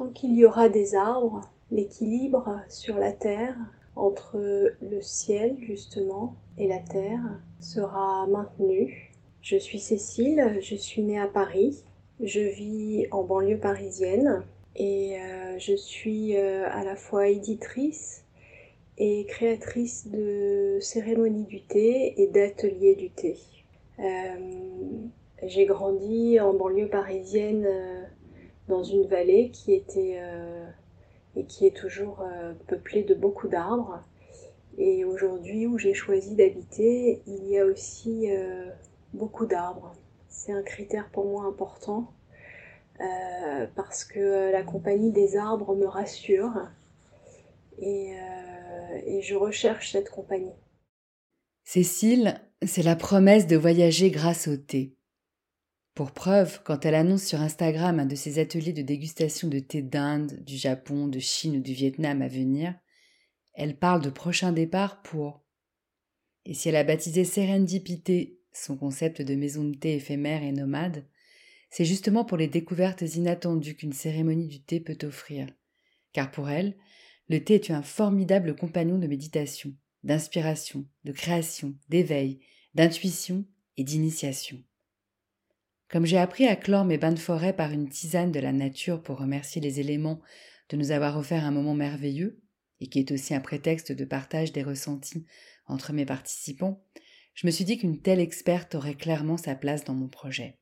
Tant qu'il y aura des arbres, l'équilibre sur la terre entre le ciel justement et la terre sera maintenu. Je suis Cécile, je suis née à Paris, je vis en banlieue parisienne et euh, je suis euh, à la fois éditrice et créatrice de cérémonies du thé et d'ateliers du thé. Euh, j'ai grandi en banlieue parisienne dans une vallée qui était et qui est toujours peuplée de beaucoup d'arbres. Et aujourd'hui, où j'ai choisi d'habiter, il y a aussi beaucoup d'arbres. C'est un critère pour moi important euh, parce que la compagnie des arbres me rassure et, euh, et je recherche cette compagnie. Cécile, c'est la promesse de voyager grâce au thé. Pour preuve, quand elle annonce sur Instagram un de ses ateliers de dégustation de thé d'Inde, du Japon, de Chine ou du Vietnam à venir, elle parle de prochain départ pour. Et si elle a baptisé Serendipité son concept de maison de thé éphémère et nomade, c'est justement pour les découvertes inattendues qu'une cérémonie du thé peut offrir. Car pour elle, le thé est un formidable compagnon de méditation, d'inspiration, de création, d'éveil, d'intuition et d'initiation. Comme j'ai appris à clore mes bains de forêt par une tisane de la nature pour remercier les éléments de nous avoir offert un moment merveilleux, et qui est aussi un prétexte de partage des ressentis entre mes participants, je me suis dit qu'une telle experte aurait clairement sa place dans mon projet.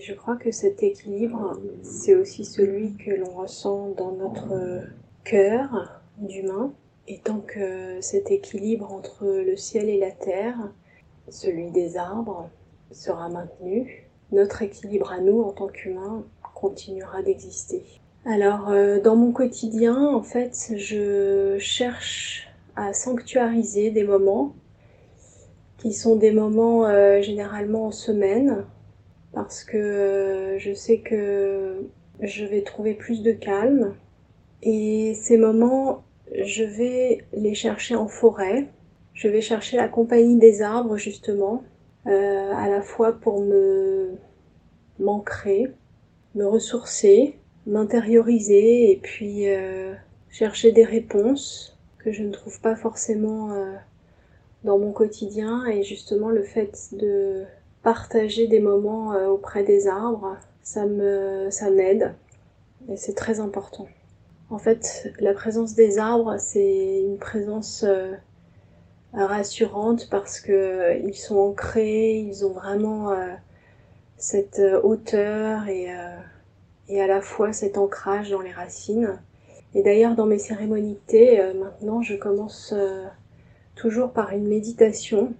Je crois que cet équilibre, c'est aussi celui que l'on ressent dans notre cœur d'humain. Et tant que cet équilibre entre le ciel et la terre, celui des arbres, sera maintenu, notre équilibre à nous en tant qu'humains continuera d'exister. Alors, euh, dans mon quotidien, en fait, je cherche à sanctuariser des moments qui sont des moments euh, généralement en semaine, parce que euh, je sais que je vais trouver plus de calme. Et ces moments, je vais les chercher en forêt. Je vais chercher la compagnie des arbres justement, euh, à la fois pour me m'ancrer, me ressourcer, m'intérioriser et puis chercher des réponses que je ne trouve pas forcément dans mon quotidien et justement le fait de partager des moments euh, auprès des arbres, ça me ça m'aide et c'est très important. En fait, la présence des arbres, c'est une présence euh, rassurante parce que euh, ils sont ancrés, ils ont vraiment cette hauteur et, et à la fois cet ancrage dans les racines. Et d'ailleurs, dans mes cérémonies thé, maintenant, je commence toujours par une méditation.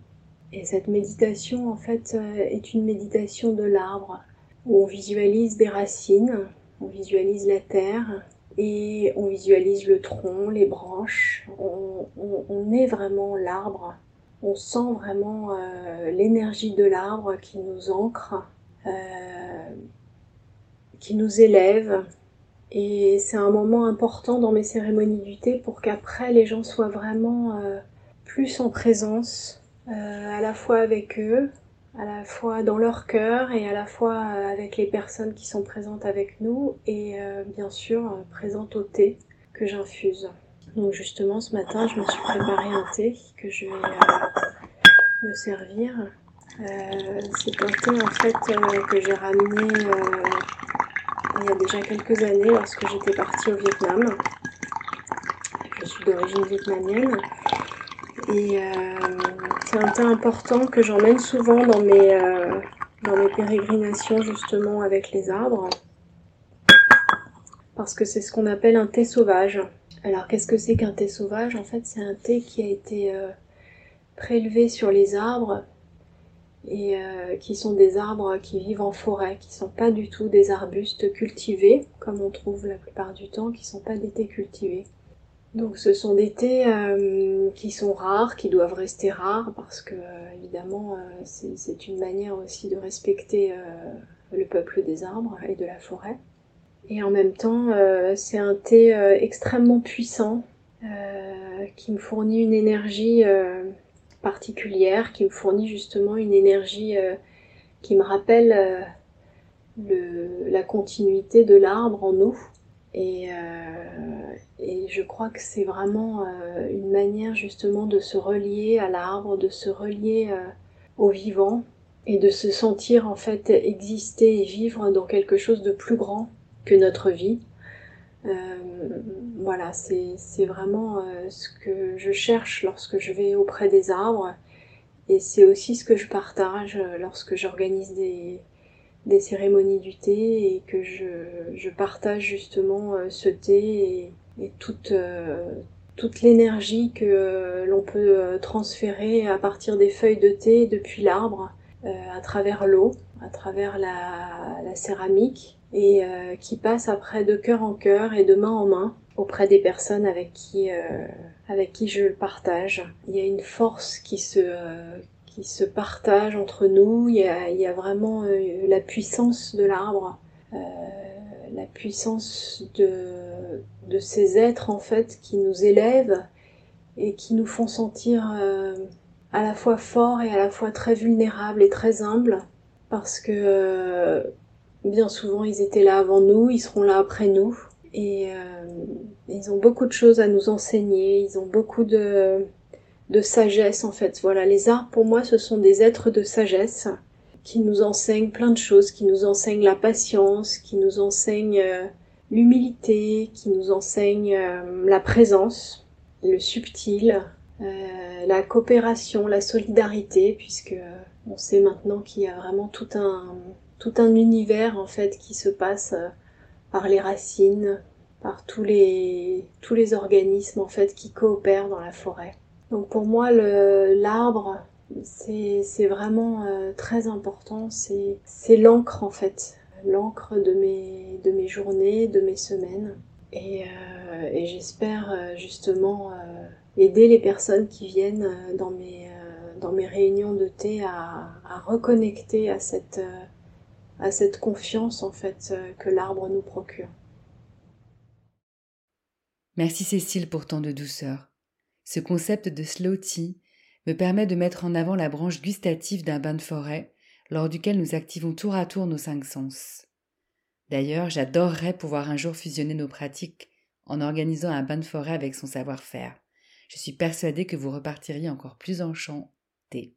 Et cette méditation, en fait, euh, est une méditation de l'arbre, où on visualise des racines, on visualise la terre, et on visualise le tronc, les branches. On, est vraiment l'arbre. On sent vraiment euh, l'énergie de l'arbre qui nous ancre, euh, qui nous élève. Et c'est un moment important dans mes cérémonies du thé pour qu'après les gens soient vraiment plus en présence, euh, à la fois avec eux, à la fois dans leur cœur et à la fois euh, avec les personnes qui sont présentes avec nous et euh, bien sûr présentes au thé que j'infuse. Donc justement ce matin je me suis préparé un thé que je vais euh, me servir. Euh, c'est un thé en fait euh, que j'ai ramené il y a déjà quelques années lorsque j'étais partie au Vietnam. Je suis d'origine vietnamienne. Et c'est un thé important que j'emmène souvent dans mes, dans mes pérégrinations justement avec les arbres. Parce que c'est ce qu'on appelle un thé sauvage. Alors qu'est-ce que c'est qu'un thé sauvage? En fait, c'est un thé qui a été euh, prélevé sur les arbres et euh, qui sont des arbres qui vivent en forêt, qui sont pas du tout des arbustes cultivés, comme on trouve la plupart du temps, qui sont pas des thés cultivés. Donc ce sont des thés euh, qui sont rares, qui doivent rester rares, parce que évidemment c'est une manière aussi de respecter le peuple des arbres et de la forêt. Et en même temps, euh, c'est un thé euh, extrêmement puissant euh, qui me fournit une énergie particulière, qui me fournit justement une énergie qui me rappelle le, la continuité de l'arbre en nous. Et, et, je crois que c'est vraiment une manière justement de se relier à l'arbre, de se relier au vivant et de se sentir en fait exister et vivre dans quelque chose de plus grand que notre vie. Euh, voilà, c'est vraiment euh, ce que je cherche lorsque je vais auprès des arbres et c'est aussi ce que je partage lorsque j'organise des, des, cérémonies du thé et que je, je partage justement euh, ce thé et, toute, toute l'énergie que l'on peut transférer à partir des feuilles de thé depuis l'arbre à travers l'eau, à travers la, la céramique et euh, qui passe après de cœur en cœur et de main en main auprès des personnes avec qui, euh, avec qui je le partage. Il y a une force qui se, euh, qui se partage entre nous, il y a, vraiment la puissance de l'arbre, la puissance de, ces êtres en fait qui nous élèvent et qui nous font sentir à la fois forts et à la fois très vulnérables et très humbles parce que Bien souvent, ils étaient là avant nous, ils seront là après nous. Et euh, ils ont beaucoup de choses à nous enseigner, ils ont beaucoup de, de sagesse en fait. Voilà, les arts pour moi, ce sont des êtres de sagesse qui nous enseignent plein de choses, qui nous enseignent la patience, qui nous enseignent euh, l'humilité, qui nous enseignent euh, la présence, le subtil, la coopération, la solidarité, puisque on sait maintenant qu'il y a vraiment tout un, tout un univers en fait qui se passe euh, par les racines, par tous les, tous les organismes en fait qui coopèrent dans la forêt. Donc pour moi l'arbre c'est vraiment euh, très important, c'est l'encre en fait, l'encre de mes, journées, de mes semaines. Et, euh, j'espère justement aider les personnes qui viennent dans mes, réunions de thé à, reconnecter à cette, à cette confiance en fait euh, que l'arbre nous procure. Merci Cécile pour tant de douceur. Ce concept de slow tea me permet de mettre en avant la branche gustative d'un bain de forêt lors duquel nous activons tour à tour nos cinq sens. D'ailleurs, j'adorerais pouvoir un jour fusionner nos pratiques en organisant un bain de forêt avec son savoir-faire. Je suis persuadée que vous repartiriez encore plus enchanté.